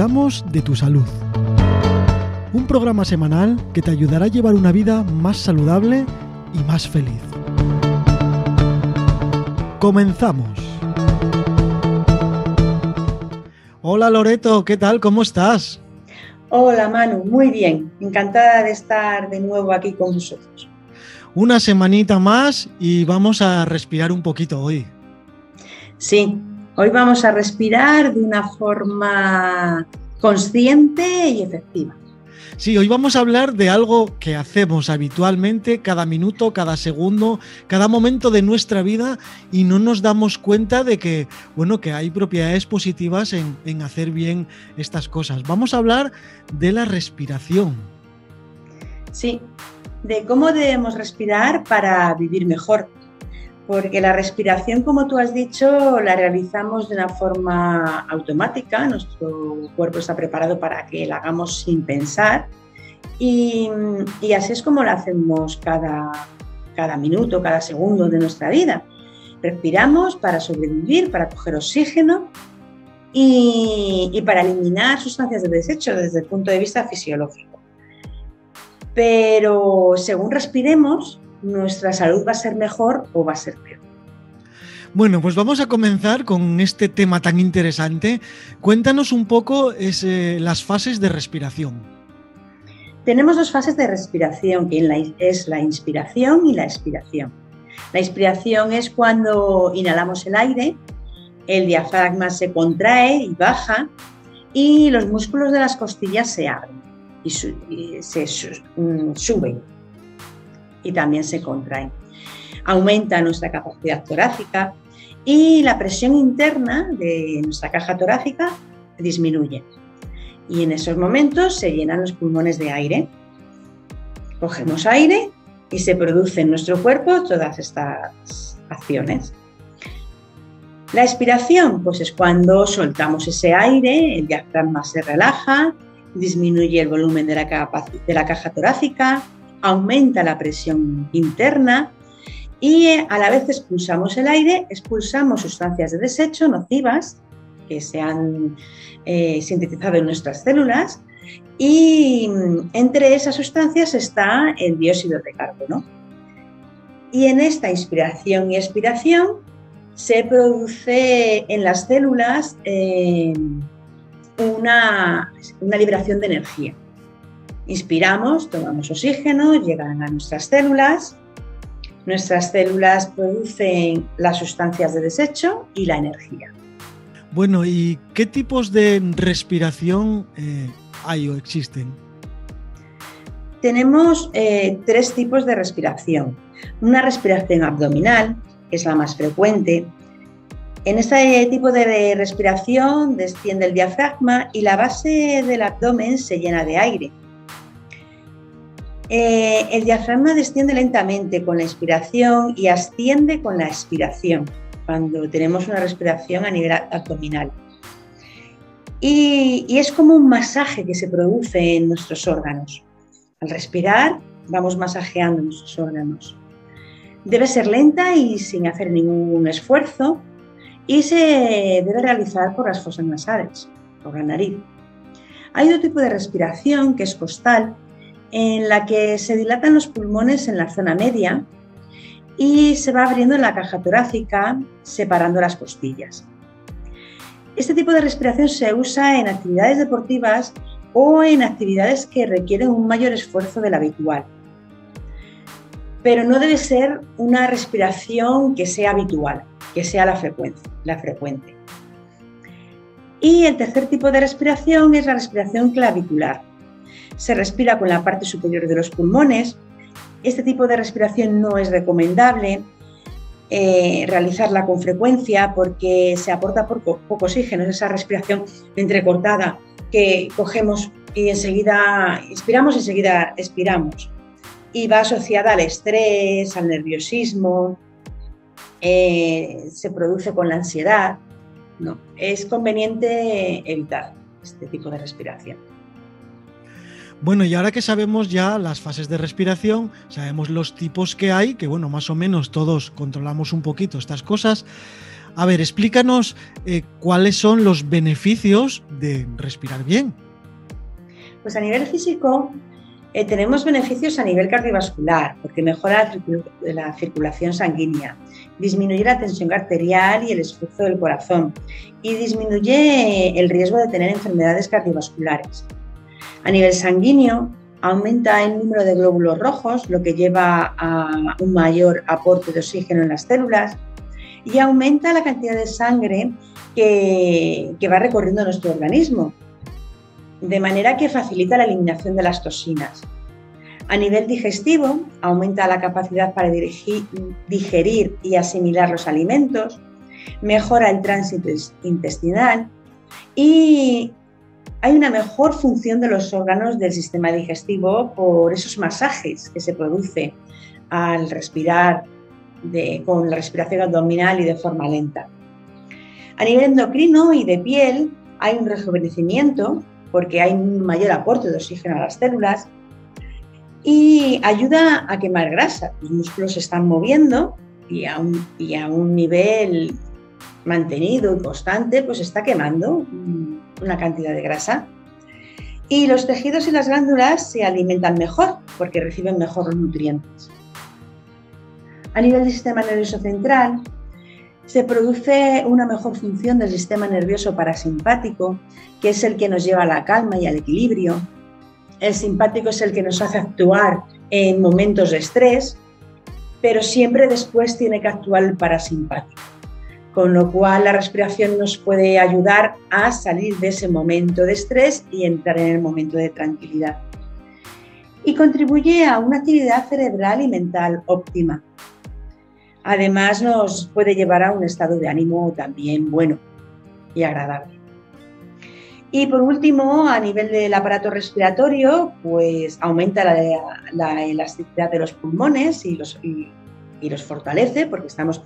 cuidamos de tu salud. Un programa semanal que te ayudará a llevar una vida más saludable y más feliz. Comenzamos. Hola Loreto, ¿qué tal? ¿Cómo estás? Hola Manu, muy bien. Encantada de estar de nuevo aquí con vosotros. Una semanita más y vamos a respirar un poquito hoy. Sí, hoy vamos a respirar de una forma consciente y efectiva. Sí, hoy vamos a hablar de algo que hacemos habitualmente cada minuto, cada segundo, cada momento de nuestra vida y no nos damos cuenta de que, bueno, que hay propiedades positivas en, en hacer bien estas cosas. Vamos a hablar de la respiración. Sí, de cómo debemos respirar para vivir mejor porque la respiración, como tú has dicho, la realizamos de una forma automática, nuestro cuerpo está preparado para que la hagamos sin pensar y, así es como la hacemos cada, cada minuto, cada segundo de nuestra vida. Respiramos para sobrevivir, para coger oxígeno y, y para eliminar sustancias de desecho desde el punto de vista fisiológico. Pero según respiremos, nuestra salud va a ser mejor o va a ser peor. Bueno, pues vamos a comenzar con este tema tan interesante. Cuéntanos un poco las fases de respiración. Tenemos dos fases de respiración, que es la inspiración y la expiración. La inspiración es cuando inhalamos el aire, el diafragma se contrae y baja y los músculos de las costillas se abren y, se mm, suben y también se contraen. Aumenta nuestra capacidad torácica y la presión interna de nuestra caja torácica disminuye. Y en esos momentos se llenan los pulmones de aire. Cogemos aire y se produce en nuestro cuerpo todas estas acciones. La expiración, pues es cuando soltamos ese aire, el diafragma se relaja, disminuye el volumen de la, de la caja torácica, aumenta la presión interna y eh, a la vez expulsamos el aire, expulsamos sustancias de desecho nocivas que se han eh, sintetizado en nuestras células y mm, entre esas sustancias está el dióxido de carbono. Y en esta inspiración y expiración se produce en las células eh, una, una liberación de energía. Inspiramos, tomamos oxígeno, llegan a nuestras células. Nuestras células producen las sustancias de desecho y la energía. Bueno, ¿y qué tipos de respiración eh, hay o existen? Tenemos eh, tres tipos de respiración. Una respiración abdominal, que es la más frecuente. En este tipo de respiración desciende el diafragma y la base del abdomen se llena de aire. Eh, el diafragma desciende lentamente con la inspiración y asciende con la expiración, cuando tenemos una respiración a nivel abdominal. Y, es como un masaje que se produce en nuestros órganos. Al respirar, vamos masajeando nuestros órganos. Debe ser lenta y sin hacer ningún esfuerzo y se debe realizar por las fosas nasales, por la nariz. Hay otro tipo de respiración que es costal, en la que se dilatan los pulmones en la zona media y se va abriendo la caja torácica, separando las costillas. Este tipo de respiración se usa en actividades deportivas o en actividades que requieren un mayor esfuerzo del habitual. Pero no debe ser una respiración que sea habitual, que sea la, la frecuente. Y el tercer tipo de respiración es la respiración clavicular se respira con la parte superior de los pulmones. Este tipo de respiración no es recomendable eh, realizarla con frecuencia porque se aporta poco, oxígeno, es esa respiración entrecortada que cogemos y enseguida inspiramos enseguida expiramos. Y va asociada al estrés, al nerviosismo, eh, se produce con la ansiedad. No, es conveniente evitar este tipo de respiración. Bueno, y ahora que sabemos ya las fases de respiración, sabemos los tipos que hay, que bueno, más o menos todos controlamos un poquito estas cosas, A ver, explícanos eh, cuáles son los beneficios de respirar bien. Pues a nivel físico eh, tenemos beneficios a nivel cardiovascular, porque mejora la circulación sanguínea, disminuye la tensión arterial y el esfuerzo del corazón y disminuye el riesgo de tener enfermedades cardiovasculares. A nivel sanguíneo, aumenta el número de glóbulos rojos, lo que lleva a un mayor aporte de oxígeno en las células, y aumenta la cantidad de sangre que, va recorriendo nuestro organismo, de manera que facilita la eliminación de las toxinas. A nivel digestivo, aumenta la capacidad para digerir y asimilar los alimentos, mejora el tránsito intestinal y hay una mejor función de los órganos del sistema digestivo por esos masajes que se produce al respirar con la respiración abdominal y de forma lenta. A nivel endocrino y de piel hay un rejuvenecimiento porque hay un mayor aporte de oxígeno a las células y ayuda a quemar grasa. Los músculos se están moviendo a y a un nivel mantenido y constante, pues está quemando una cantidad de grasa. Y los tejidos y las glándulas se alimentan mejor porque reciben mejor nutrientes. A nivel del sistema nervioso central, se produce una mejor función del sistema nervioso parasimpático, que es el que nos lleva a la calma y al equilibrio. El simpático es el que nos hace actuar en momentos de estrés, pero siempre después tiene que actuar el parasimpático con lo cual la respiración nos puede ayudar a salir de ese momento de estrés y entrar en el momento de tranquilidad. Y contribuye a una actividad cerebral y mental óptima. Además nos puede llevar a un estado de ánimo también bueno y agradable. Y por último, a nivel del aparato respiratorio, pues aumenta la, elasticidad de los pulmones y los, los fortalece porque estamos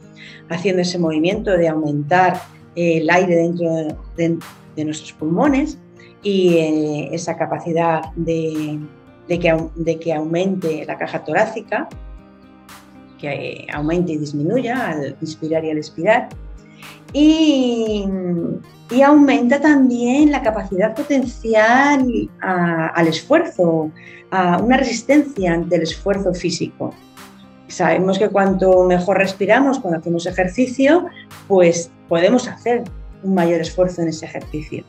haciendo ese movimiento de aumentar el aire dentro de, nuestros pulmones y eh, esa capacidad de, que, de, que, aumente la caja torácica, que eh, aumente y disminuya al inspirar y al expirar. Y, aumenta también la capacidad potencial al esfuerzo, a una resistencia ante el esfuerzo físico. Sabemos que cuanto mejor respiramos cuando hacemos ejercicio, pues podemos hacer un mayor esfuerzo en ese ejercicio.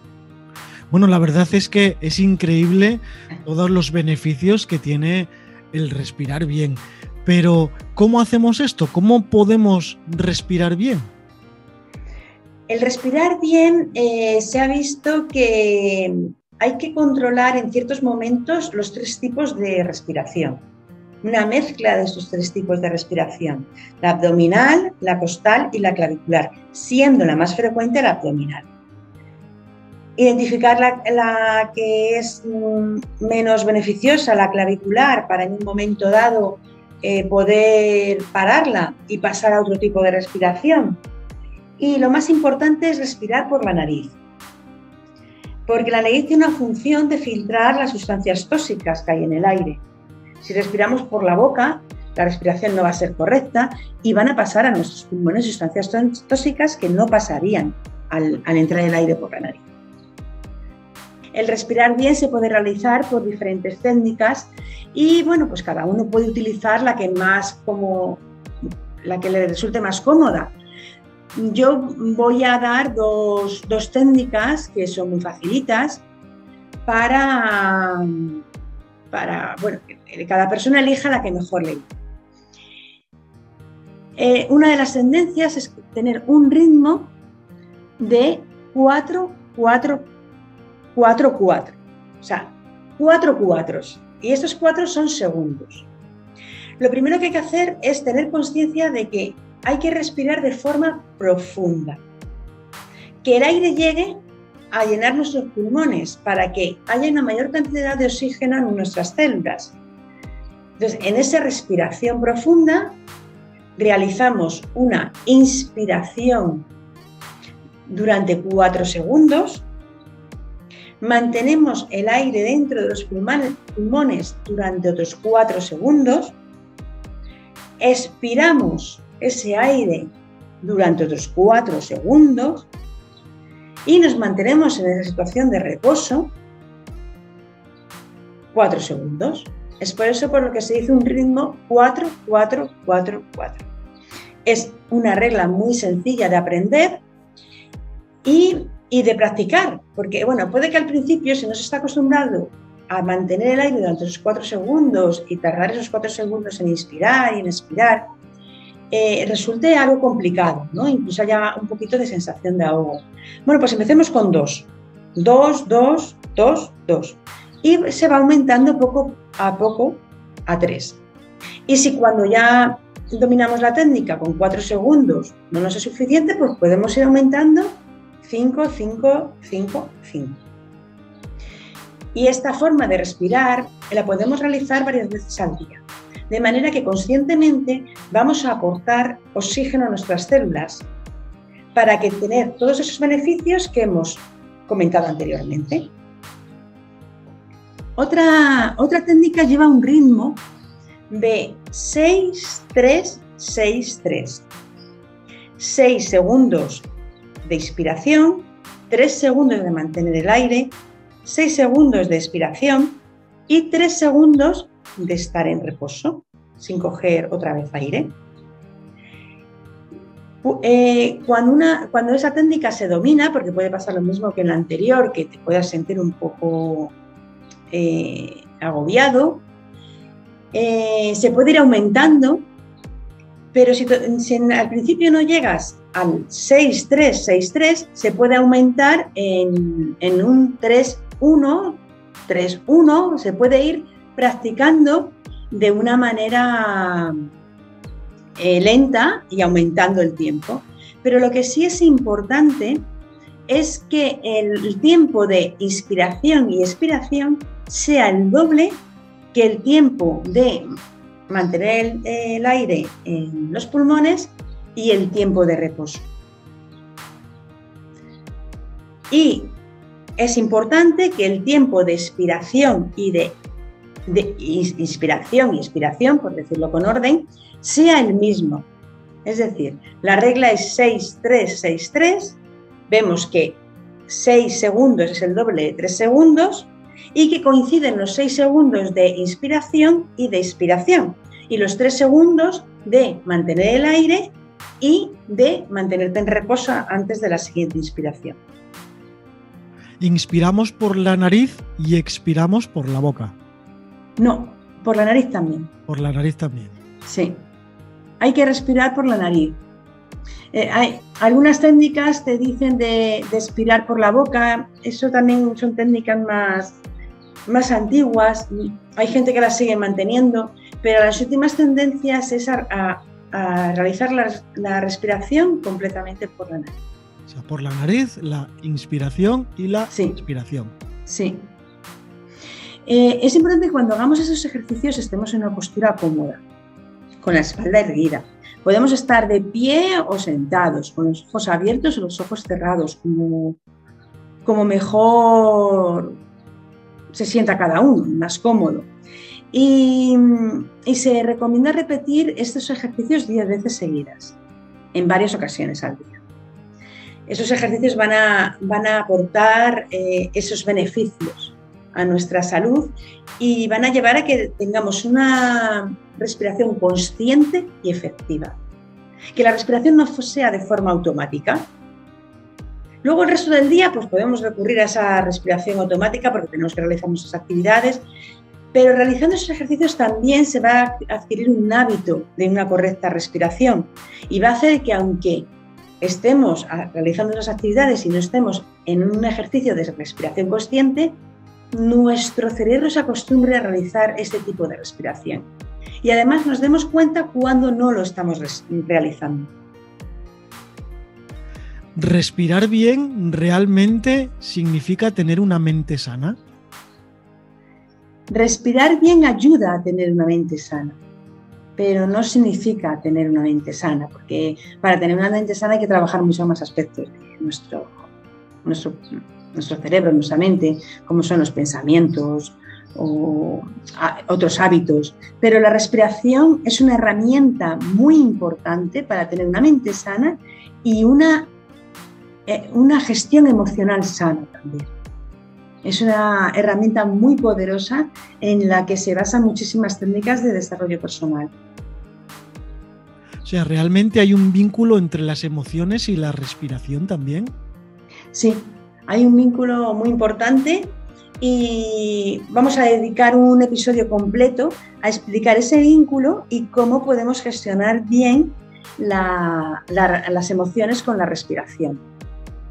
Bueno, la verdad es que es increíble todos los beneficios que tiene el respirar bien. Pero, ¿cómo hacemos esto? ¿Cómo podemos respirar bien? El respirar bien eh, se ha visto que hay que controlar en ciertos momentos los tres tipos de respiración una mezcla de estos tres tipos de respiración, la abdominal, la costal y la clavicular, siendo la más frecuente la abdominal. Identificar la, que es mm, menos beneficiosa, la clavicular, para en un momento dado eh, poder pararla y pasar a otro tipo de respiración. Y lo más importante es respirar por la nariz, porque la nariz tiene una función de filtrar las sustancias tóxicas que hay en el aire. Si respiramos por la boca, la respiración no va a ser correcta y van a pasar a nuestros pulmones sustancias tóxicas que no pasarían al, entrar el aire por la nariz. El respirar bien se puede realizar por diferentes técnicas y bueno, pues cada uno puede utilizar la que más como la que le resulte más cómoda. Yo voy a dar dos, dos técnicas que son muy facilitas para, para, bueno, que cada persona elija la que mejor le eh, una de las tendencias es tener un ritmo de 4, 4, 4, 4. O sea, 4 cuatros. Y estos cuatro son segundos. Lo primero que hay que hacer es tener conciencia de que hay que respirar de forma profunda. Que el aire llegue a llenar nuestros pulmones para que haya una mayor cantidad de oxígeno en nuestras células. Entonces, en esa respiración profunda realizamos una inspiración durante cuatro segundos, mantenemos el aire dentro de los pulmones durante otros cuatro segundos, expiramos ese aire durante otros cuatro segundos y nos mantenemos en esa situación de reposo cuatro segundos. Es por eso por lo que se dice un ritmo 4, 4, 4, 4. Es una regla muy sencilla de aprender y, y, de practicar, porque bueno, puede que al principio, si no se está acostumbrado a mantener el aire durante esos cuatro segundos y tardar esos cuatro segundos en inspirar y en expirar, eh, resulte algo complicado. Incluso haya un poquito de sensación de ahogo. Bueno, pues empecemos con dos. Dos, dos, dos, dos. Y se va aumentando poco a poco a tres. Y si cuando ya dominamos la técnica con cuatro segundos no nos es suficiente, pues podemos ir aumentando 5, 5, 5, 5. Y esta forma de respirar la podemos realizar varias veces al día de manera que conscientemente vamos a aportar oxígeno a nuestras células para que tener todos esos beneficios que hemos comentado anteriormente. Otra, otra técnica lleva un ritmo de 6-3-6-3. 6 segundos de inspiración, 3 segundos de mantener el aire, 6 segundos de expiración y 3 segundos de estar en reposo, sin coger otra vez aire. Eh, cuando, una, cuando esa técnica se domina, porque puede pasar lo mismo que en la anterior, que te puedas sentir un poco eh, agobiado, eh, se puede ir aumentando, pero si, al principio no llegas al 6-3-6-3, se puede aumentar en, en un 3-1, 3-1, se puede ir practicando de una manera eh, lenta y aumentando el tiempo. Pero lo que sí es importante es que el tiempo de inspiración y expiración sea el doble que el tiempo de mantener el, aire en los pulmones y el tiempo de reposo. Y es importante que el tiempo de expiración y de de inspiración y expiración, por decirlo con orden, sea el mismo. Es decir, la regla es 6-3-6-3, vemos que 6 segundos es el doble de 3 segundos y que coinciden los 6 segundos de inspiración y de expiración y los 3 segundos de mantener el aire y de mantenerte en reposo antes de la siguiente inspiración. Inspiramos por la nariz y expiramos por la boca. No, por la nariz también. Por la nariz también. Sí. Hay que respirar por la nariz. Eh, hay, algunas técnicas te dicen de, expirar por la boca. Eso también son técnicas más, más antiguas. Hay gente que las sigue manteniendo, pero las últimas tendencias es a, realizar la, respiración completamente por la nariz. O sea, por la nariz, la inspiración y la expiración. Sí, eh, es importante que cuando hagamos esos ejercicios estemos en una postura cómoda, con la espalda erguida. Podemos estar de pie o sentados, con los ojos abiertos o los ojos cerrados, como, como mejor se sienta cada uno, más cómodo. Y, se recomienda repetir estos ejercicios 10 veces seguidas, en varias ocasiones al día. Esos ejercicios van a, van a aportar eh, esos beneficios a nuestra salud y van a llevar a que tengamos una respiración consciente y efectiva. Que la respiración no sea de forma automática. Luego el resto del día pues podemos recurrir a esa respiración automática porque tenemos que realizar nuestras actividades, pero realizando esos ejercicios también se va a adquirir un hábito de una correcta respiración y va a hacer que aunque estemos realizando esas actividades y no estemos en un ejercicio de respiración consciente, nuestro cerebro se acostumbre a realizar este tipo de respiración. Y además nos demos cuenta cuando no lo estamos realizando. ¿Respirar bien realmente significa tener una mente sana? Respirar bien ayuda a tener una mente sana, pero no significa tener una mente sana, porque para tener una mente sana hay que trabajar muchos más aspectos de nuestro, nuestro nuestro cerebro, nuestra mente, como son los pensamientos, o otros hábitos. Pero la respiración es una herramienta muy importante para tener una mente sana y una, eh, una gestión emocional sana también. Es una herramienta muy poderosa en la que se basan muchísimas técnicas de desarrollo personal. O sea, ¿realmente hay un vínculo entre las emociones y la respiración también? Sí, hay un vínculo muy importante y vamos a dedicar un episodio completo a explicar ese vínculo y cómo podemos gestionar bien las emociones con la respiración,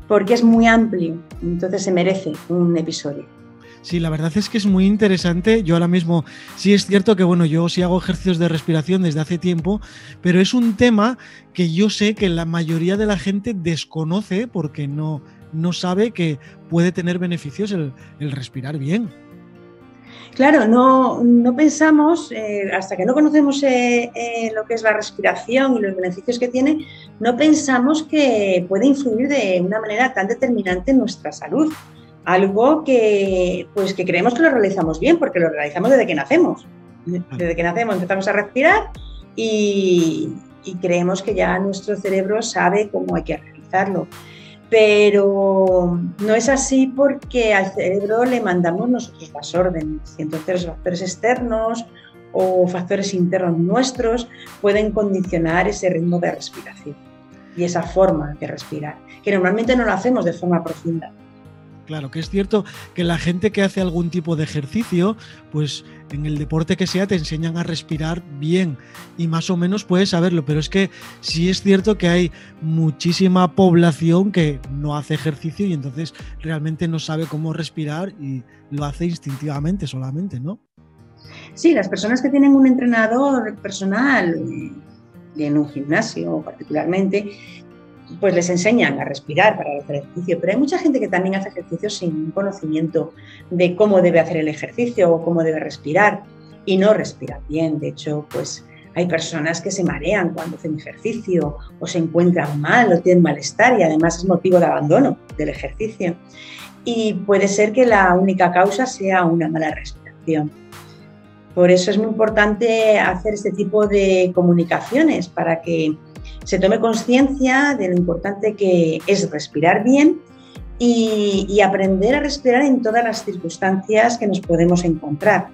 porque es muy amplio, entonces se merece un episodio. Sí, la verdad es que es muy interesante. Yo ahora mismo sí es cierto que bueno, yo sí hago ejercicios de respiración desde hace tiempo, pero es un tema que yo sé que la mayoría de la gente desconoce porque no, no sabe que puede tener beneficios el, respirar bien. Claro, no, no pensamos, eh, hasta que no conocemos eh, eh, lo que es la respiración y los beneficios que tiene, no pensamos que puede influir de una manera tan determinante en nuestra salud. Algo que, pues, que creemos que lo realizamos bien, porque lo realizamos desde que nacemos. Desde que nacemos empezamos a respirar y, y creemos que ya nuestro cerebro sabe cómo hay que realizarlo pero no es así porque al cerebro le mandamos nosotros las órdenes y entonces los factores externos o factores internos nuestros pueden condicionar ese ritmo de respiración y esa forma de respirar, que normalmente no lo hacemos de forma profunda. Claro, que es cierto que la gente que hace algún tipo de ejercicio, pues en el deporte que sea te enseñan a respirar bien y más o menos puedes saberlo, pero es que sí es cierto que hay muchísima población que no hace ejercicio y entonces realmente no sabe cómo respirar y lo hace instintivamente solamente, ¿no? Sí, las personas que tienen un entrenador personal eh, en un gimnasio particularmente, pues les enseñan a respirar para hacer ejercicio, pero hay mucha gente que también hace ejercicio sin conocimiento de cómo debe hacer el ejercicio o cómo debe respirar y no respira bien. De hecho, pues hay personas que se marean cuando hacen ejercicio o se encuentran mal o tienen malestar y además es motivo de abandono del ejercicio. Y puede ser que la única causa sea una mala respiración. Por eso es muy importante hacer este tipo de comunicaciones para que se tome conciencia de lo importante que es respirar bien y, aprender a respirar en todas las circunstancias que nos podemos encontrar.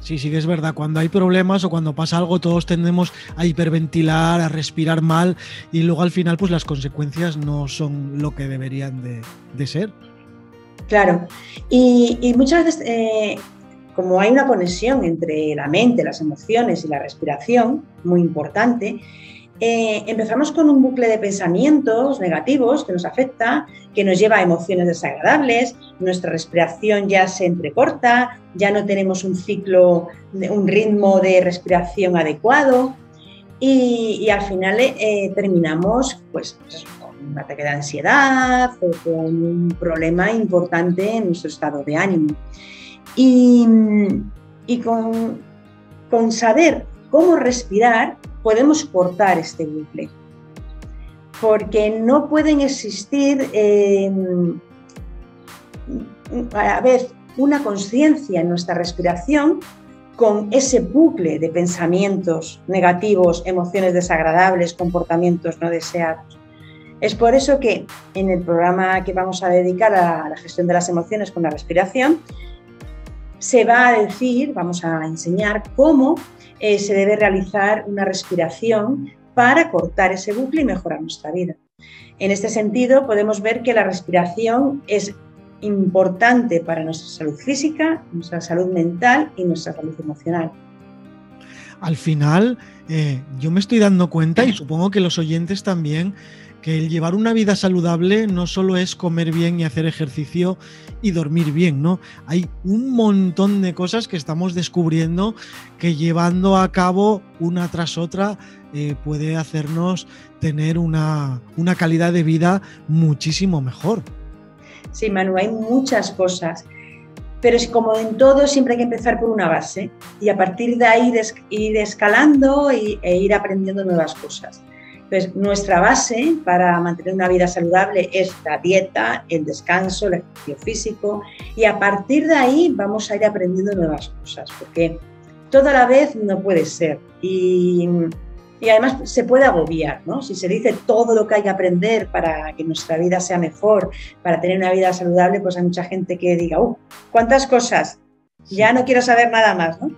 Sí, sí que es verdad. Cuando hay problemas o cuando pasa algo, todos tendemos a hiperventilar, a respirar mal y luego al final, pues las consecuencias no son lo que deberían de, ser. Claro. Y, muchas veces, eh, como hay una conexión entre la mente, las emociones y la respiración, muy importante, eh, empezamos con un bucle de pensamientos negativos que nos afecta, que nos lleva a emociones desagradables, nuestra respiración ya se entrecorta, ya no tenemos un ciclo, un ritmo de respiración adecuado y, al final eh, terminamos pues, con un ataque de ansiedad o con un problema importante en nuestro estado de ánimo. Y, con saber cómo respirar, podemos cortar este bucle. Porque no pueden existir em, a vez una conciencia en nuestra respiración con ese bucle de pensamientos negativos, emociones desagradables, comportamientos no deseados. Es por eso que en el programa que vamos a dedicar a la gestión de las emociones con la respiración, se va a decir, vamos a enseñar cómo eh, se debe realizar una respiración para cortar ese bucle y mejorar nuestra vida. En este sentido, podemos ver que la respiración es importante para nuestra salud física, nuestra salud mental y nuestra salud emocional. Al final, eh, yo me estoy dando cuenta, y supongo que los oyentes también, que el llevar una vida saludable no solo es comer bien y hacer ejercicio y dormir bien, ¿no? Hay un montón de cosas que estamos descubriendo que llevando a cabo una tras otra eh, puede hacernos tener una, una calidad de vida muchísimo mejor. Sí, Manu, hay muchas cosas pero es como en todo siempre hay que empezar por una base y a partir de ahí ir escalando e ir aprendiendo nuevas cosas. Entonces, nuestra base para mantener una vida saludable es la dieta, el descanso, el ejercicio físico y a partir de ahí vamos a ir aprendiendo nuevas cosas, porque toda la vez no puede ser. Y, y además se puede agobiar, ¿no? Si se dice todo lo que hay que aprender para que nuestra vida sea mejor, para tener una vida saludable, pues hay mucha gente que diga, ¡uh! ¿Cuántas cosas? Ya no quiero saber nada más, ¿no?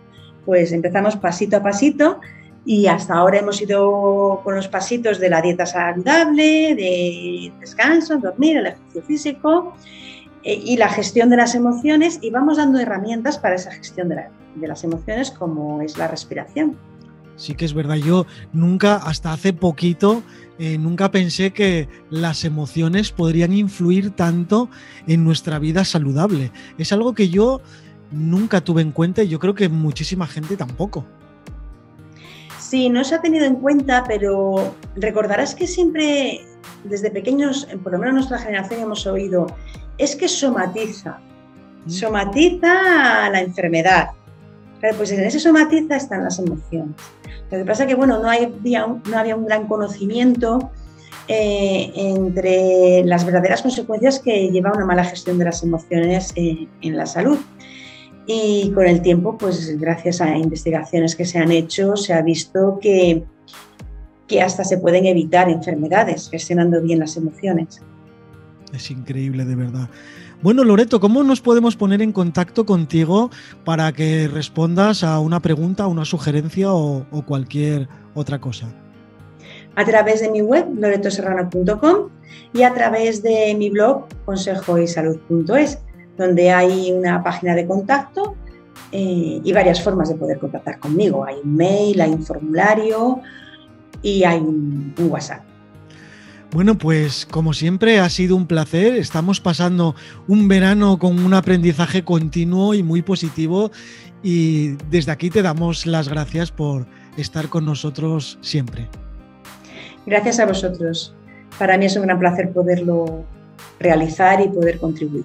Pues empezamos pasito a pasito y hasta ahora hemos ido con los pasitos de la dieta saludable, de descanso, dormir, el ejercicio físico eh, y la gestión de las emociones y vamos dando herramientas para esa gestión de, las emociones como es la respiración. Sí que es verdad, yo nunca, hasta hace poquito, eh, nunca pensé que las emociones podrían influir tanto en nuestra vida saludable. Es algo que yo nunca tuve en cuenta y yo creo que muchísima gente tampoco. Sí, no se ha tenido en cuenta, pero recordarás que siempre, desde pequeños, por lo menos nuestra generación, hemos oído, es que somatiza, mm. somatiza la enfermedad. pues en ese somatiza están las emociones. Lo que pasa es que, bueno, no había un, no había un gran conocimiento eh, entre las verdaderas consecuencias que lleva una mala gestión de las emociones eh, en la salud. Y con el tiempo, pues gracias a investigaciones que se han hecho, se ha visto que, que hasta se pueden evitar enfermedades gestionando bien las emociones. Es increíble, de verdad. Bueno, Loreto, ¿cómo nos podemos poner en contacto contigo para que respondas a una pregunta, una sugerencia o, o cualquier otra cosa? A través de mi web, loretoserrano.com y a través de mi blog, consejoysalud.es donde hay una página de contacto eh, y varias formas de poder contactar conmigo. Hay un mail, hay un formulario y hay un, WhatsApp. Bueno, pues como siempre ha sido un placer. Estamos pasando un verano con un aprendizaje continuo y muy positivo y desde aquí te damos las gracias por estar con nosotros siempre. Gracias a vosotros. Para mí es un gran placer poderlo realizar y poder contribuir.